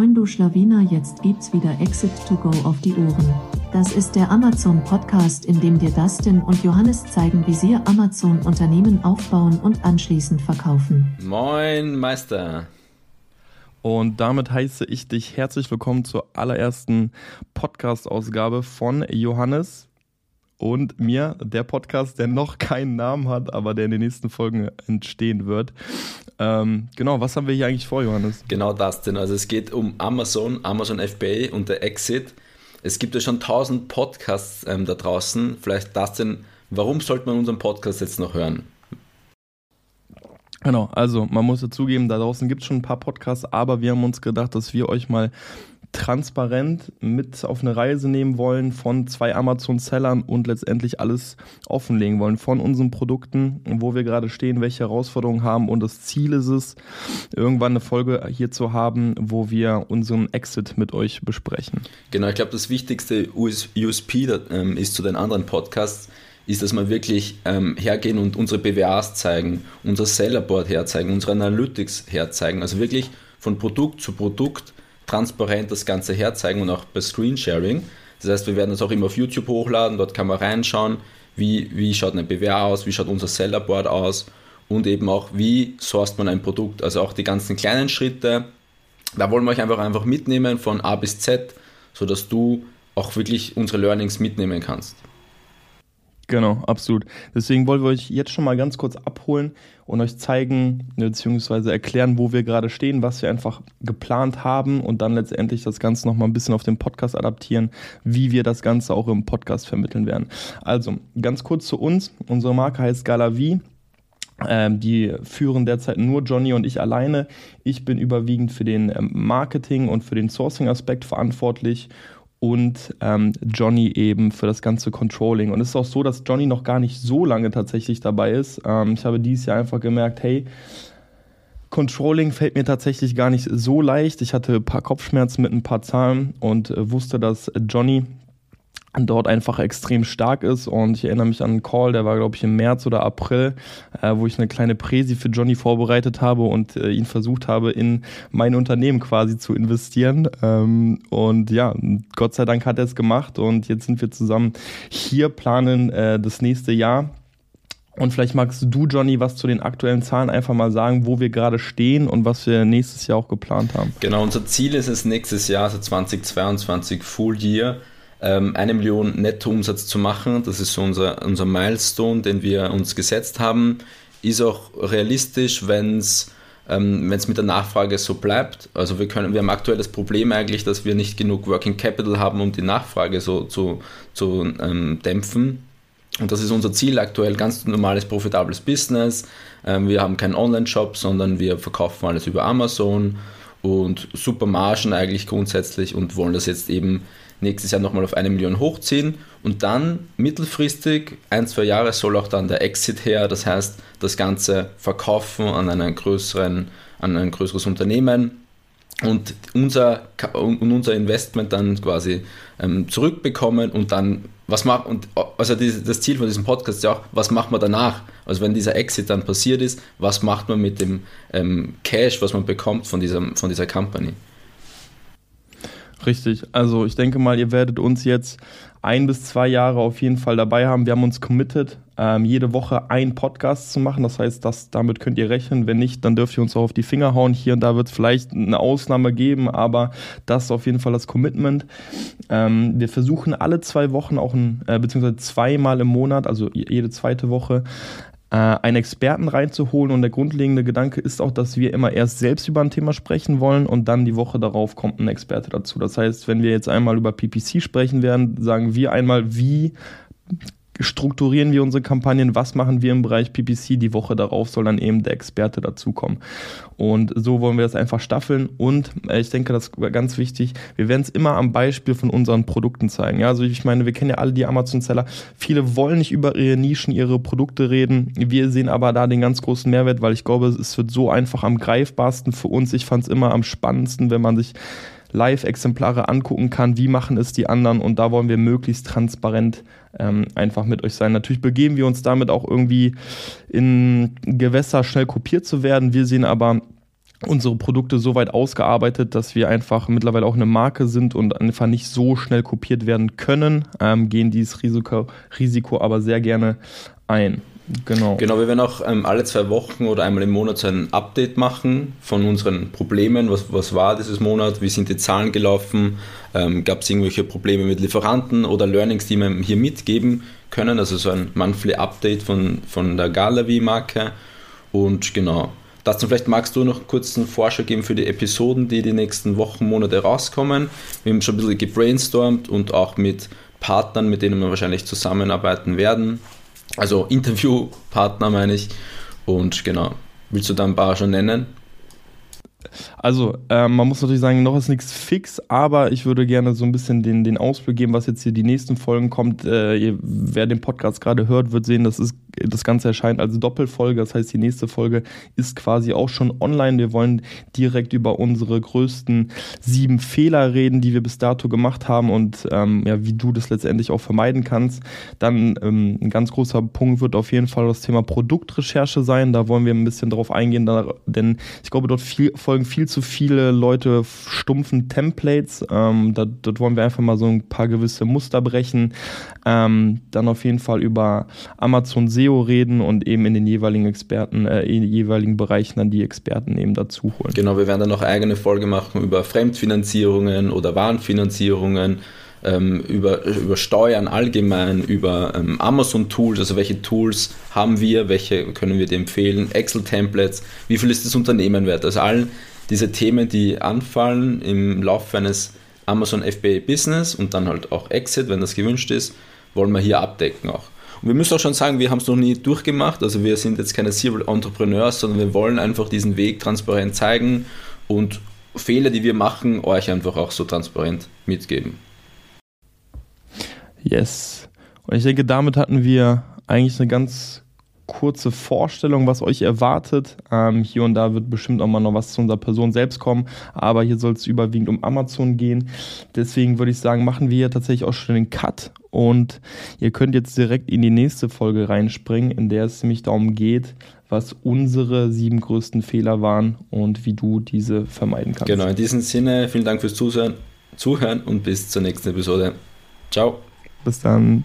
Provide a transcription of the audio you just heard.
Moin du Schlawiner, jetzt gibt's wieder Exit to Go auf die Ohren. Das ist der Amazon Podcast, in dem dir Dustin und Johannes zeigen, wie sie Amazon Unternehmen aufbauen und anschließend verkaufen. Moin Meister. Und damit heiße ich dich herzlich willkommen zur allerersten Podcast-Ausgabe von Johannes und mir, der Podcast, der noch keinen Namen hat, aber der in den nächsten Folgen entstehen wird. Ähm, genau, was haben wir hier eigentlich vor, Johannes? Genau das denn. Also es geht um Amazon, Amazon FBA und der Exit. Es gibt ja schon tausend Podcasts ähm, da draußen. Vielleicht das denn, warum sollte man unseren Podcast jetzt noch hören? Genau, also man muss dazugeben, da draußen gibt es schon ein paar Podcasts, aber wir haben uns gedacht, dass wir euch mal transparent mit auf eine Reise nehmen wollen von zwei Amazon-Sellern und letztendlich alles offenlegen wollen von unseren Produkten, wo wir gerade stehen, welche Herausforderungen haben und das Ziel ist es, irgendwann eine Folge hier zu haben, wo wir unseren Exit mit euch besprechen. Genau, ich glaube, das wichtigste USP ähm, ist zu den anderen Podcasts, ist, dass wir wirklich ähm, hergehen und unsere BWAs zeigen, unser Sellerboard herzeigen, unsere Analytics herzeigen, also wirklich von Produkt zu Produkt transparent das Ganze herzeigen und auch bei Screensharing. Das heißt, wir werden das auch immer auf YouTube hochladen, dort kann man reinschauen, wie, wie schaut eine BWA aus, wie schaut unser Sellerboard aus und eben auch, wie sourced man ein Produkt, also auch die ganzen kleinen Schritte. Da wollen wir euch einfach, einfach mitnehmen von A bis Z, sodass du auch wirklich unsere Learnings mitnehmen kannst. Genau, absolut. Deswegen wollen wir euch jetzt schon mal ganz kurz abholen und euch zeigen bzw. erklären, wo wir gerade stehen, was wir einfach geplant haben und dann letztendlich das Ganze nochmal ein bisschen auf den Podcast adaptieren, wie wir das Ganze auch im Podcast vermitteln werden. Also ganz kurz zu uns. Unsere Marke heißt Galavi. Ähm, die führen derzeit nur Johnny und ich alleine. Ich bin überwiegend für den ähm, Marketing und für den Sourcing-Aspekt verantwortlich und ähm, Johnny eben für das ganze Controlling. Und es ist auch so, dass Johnny noch gar nicht so lange tatsächlich dabei ist. Ähm, ich habe dieses Jahr einfach gemerkt, hey, Controlling fällt mir tatsächlich gar nicht so leicht. Ich hatte ein paar Kopfschmerzen mit ein paar Zahlen und äh, wusste, dass Johnny dort einfach extrem stark ist. Und ich erinnere mich an einen Call, der war, glaube ich, im März oder April, äh, wo ich eine kleine Präsi für Johnny vorbereitet habe und äh, ihn versucht habe, in mein Unternehmen quasi zu investieren. Ähm, und ja, Gott sei Dank hat er es gemacht und jetzt sind wir zusammen hier, planen äh, das nächste Jahr. Und vielleicht magst du, Johnny, was zu den aktuellen Zahlen einfach mal sagen, wo wir gerade stehen und was wir nächstes Jahr auch geplant haben. Genau, unser Ziel ist es nächstes Jahr, also 2022 Full Year, ähm, eine Million Nettoumsatz zu machen. Das ist so unser, unser Milestone, den wir uns gesetzt haben. Ist auch realistisch, wenn es ähm, mit der Nachfrage so bleibt. Also wir, können, wir haben aktuell das Problem eigentlich, dass wir nicht genug Working Capital haben, um die Nachfrage so zu, zu ähm, dämpfen. Und das ist unser Ziel aktuell, ganz normales, profitables Business. Ähm, wir haben keinen Online-Shop, sondern wir verkaufen alles über Amazon und super Margen eigentlich grundsätzlich und wollen das jetzt eben nächstes Jahr nochmal auf eine Million hochziehen und dann mittelfristig, ein, zwei Jahre soll auch dann der Exit her, das heißt das Ganze verkaufen an, einen größeren, an ein größeres Unternehmen und unser, und unser Investment dann quasi ähm, zurückbekommen und dann, was macht, und also das Ziel von diesem Podcast ist ja auch, was macht man danach? Also wenn dieser Exit dann passiert ist, was macht man mit dem ähm, Cash, was man bekommt von dieser, von dieser Company? Richtig. Also ich denke mal, ihr werdet uns jetzt ein bis zwei Jahre auf jeden Fall dabei haben. Wir haben uns committed, ähm, jede Woche einen Podcast zu machen. Das heißt, das, damit könnt ihr rechnen. Wenn nicht, dann dürft ihr uns auch auf die Finger hauen. Hier und da wird es vielleicht eine Ausnahme geben, aber das ist auf jeden Fall das Commitment. Ähm, wir versuchen alle zwei Wochen auch ein, äh, beziehungsweise zweimal im Monat, also jede zweite Woche, einen Experten reinzuholen. Und der grundlegende Gedanke ist auch, dass wir immer erst selbst über ein Thema sprechen wollen und dann die Woche darauf kommt ein Experte dazu. Das heißt, wenn wir jetzt einmal über PPC sprechen werden, sagen wir einmal, wie strukturieren wir unsere Kampagnen, was machen wir im Bereich PPC, die Woche darauf soll dann eben der Experte dazukommen. Und so wollen wir das einfach staffeln und äh, ich denke, das ist ganz wichtig, wir werden es immer am Beispiel von unseren Produkten zeigen. Ja, also ich meine, wir kennen ja alle die Amazon-Seller, viele wollen nicht über ihre Nischen, ihre Produkte reden, wir sehen aber da den ganz großen Mehrwert, weil ich glaube, es wird so einfach am greifbarsten für uns. Ich fand es immer am spannendsten, wenn man sich Live-Exemplare angucken kann, wie machen es die anderen und da wollen wir möglichst transparent ähm, einfach mit euch sein. Natürlich begeben wir uns damit auch irgendwie in Gewässer schnell kopiert zu werden. Wir sehen aber unsere Produkte so weit ausgearbeitet, dass wir einfach mittlerweile auch eine Marke sind und einfach nicht so schnell kopiert werden können, ähm, gehen dieses Risiko, Risiko aber sehr gerne ein. Genau. Genau, wir werden auch ähm, alle zwei Wochen oder einmal im Monat so ein Update machen von unseren Problemen. Was, was war dieses Monat? Wie sind die Zahlen gelaufen? Ähm, Gab es irgendwelche Probleme mit Lieferanten oder Learnings, die wir hier mitgeben können? Also so ein Monthly Update von, von der Galavi-Marke. Und genau, Dazu vielleicht magst du noch kurz einen Vorschlag geben für die Episoden, die die nächsten Wochen, Monate rauskommen. Wir haben schon ein bisschen gebrainstormt und auch mit Partnern, mit denen wir wahrscheinlich zusammenarbeiten werden. Also Interviewpartner meine ich. Und genau, willst du da ein paar schon nennen? Also, äh, man muss natürlich sagen, noch ist nichts fix, aber ich würde gerne so ein bisschen den, den Ausblick geben, was jetzt hier die nächsten Folgen kommt. Äh, wer den Podcast gerade hört, wird sehen, das ist das Ganze erscheint als Doppelfolge, das heißt, die nächste Folge ist quasi auch schon online. Wir wollen direkt über unsere größten sieben Fehler reden, die wir bis dato gemacht haben und ähm, ja, wie du das letztendlich auch vermeiden kannst. Dann ähm, ein ganz großer Punkt wird auf jeden Fall das Thema Produktrecherche sein. Da wollen wir ein bisschen drauf eingehen, denn ich glaube, dort viel, folgen viel zu viele Leute stumpfen Templates. Ähm, da, dort wollen wir einfach mal so ein paar gewisse Muster brechen. Ähm, dann auf jeden Fall über Amazon SEO reden und eben in den jeweiligen Experten, äh, in den jeweiligen Bereichen dann die Experten eben dazu holen. Genau, wir werden dann noch eigene Folge machen über Fremdfinanzierungen oder Warenfinanzierungen. Ähm, über, über Steuern allgemein, über ähm, Amazon-Tools, also welche Tools haben wir, welche können wir dir empfehlen, Excel-Templates, wie viel ist das Unternehmen wert? Also all diese Themen, die anfallen im Laufe eines Amazon FBA Business und dann halt auch Exit, wenn das gewünscht ist, wollen wir hier abdecken auch. Und wir müssen auch schon sagen, wir haben es noch nie durchgemacht. Also wir sind jetzt keine Serial Entrepreneurs, sondern wir wollen einfach diesen Weg transparent zeigen und Fehler, die wir machen, euch einfach auch so transparent mitgeben. Yes. Und ich denke, damit hatten wir eigentlich eine ganz kurze Vorstellung, was euch erwartet. Ähm, hier und da wird bestimmt auch mal noch was zu unserer Person selbst kommen, aber hier soll es überwiegend um Amazon gehen. Deswegen würde ich sagen, machen wir hier tatsächlich auch schon den Cut und ihr könnt jetzt direkt in die nächste Folge reinspringen, in der es nämlich darum geht, was unsere sieben größten Fehler waren und wie du diese vermeiden kannst. Genau, in diesem Sinne, vielen Dank fürs Zuhören, Zuhören und bis zur nächsten Episode. Ciao. Bis dann.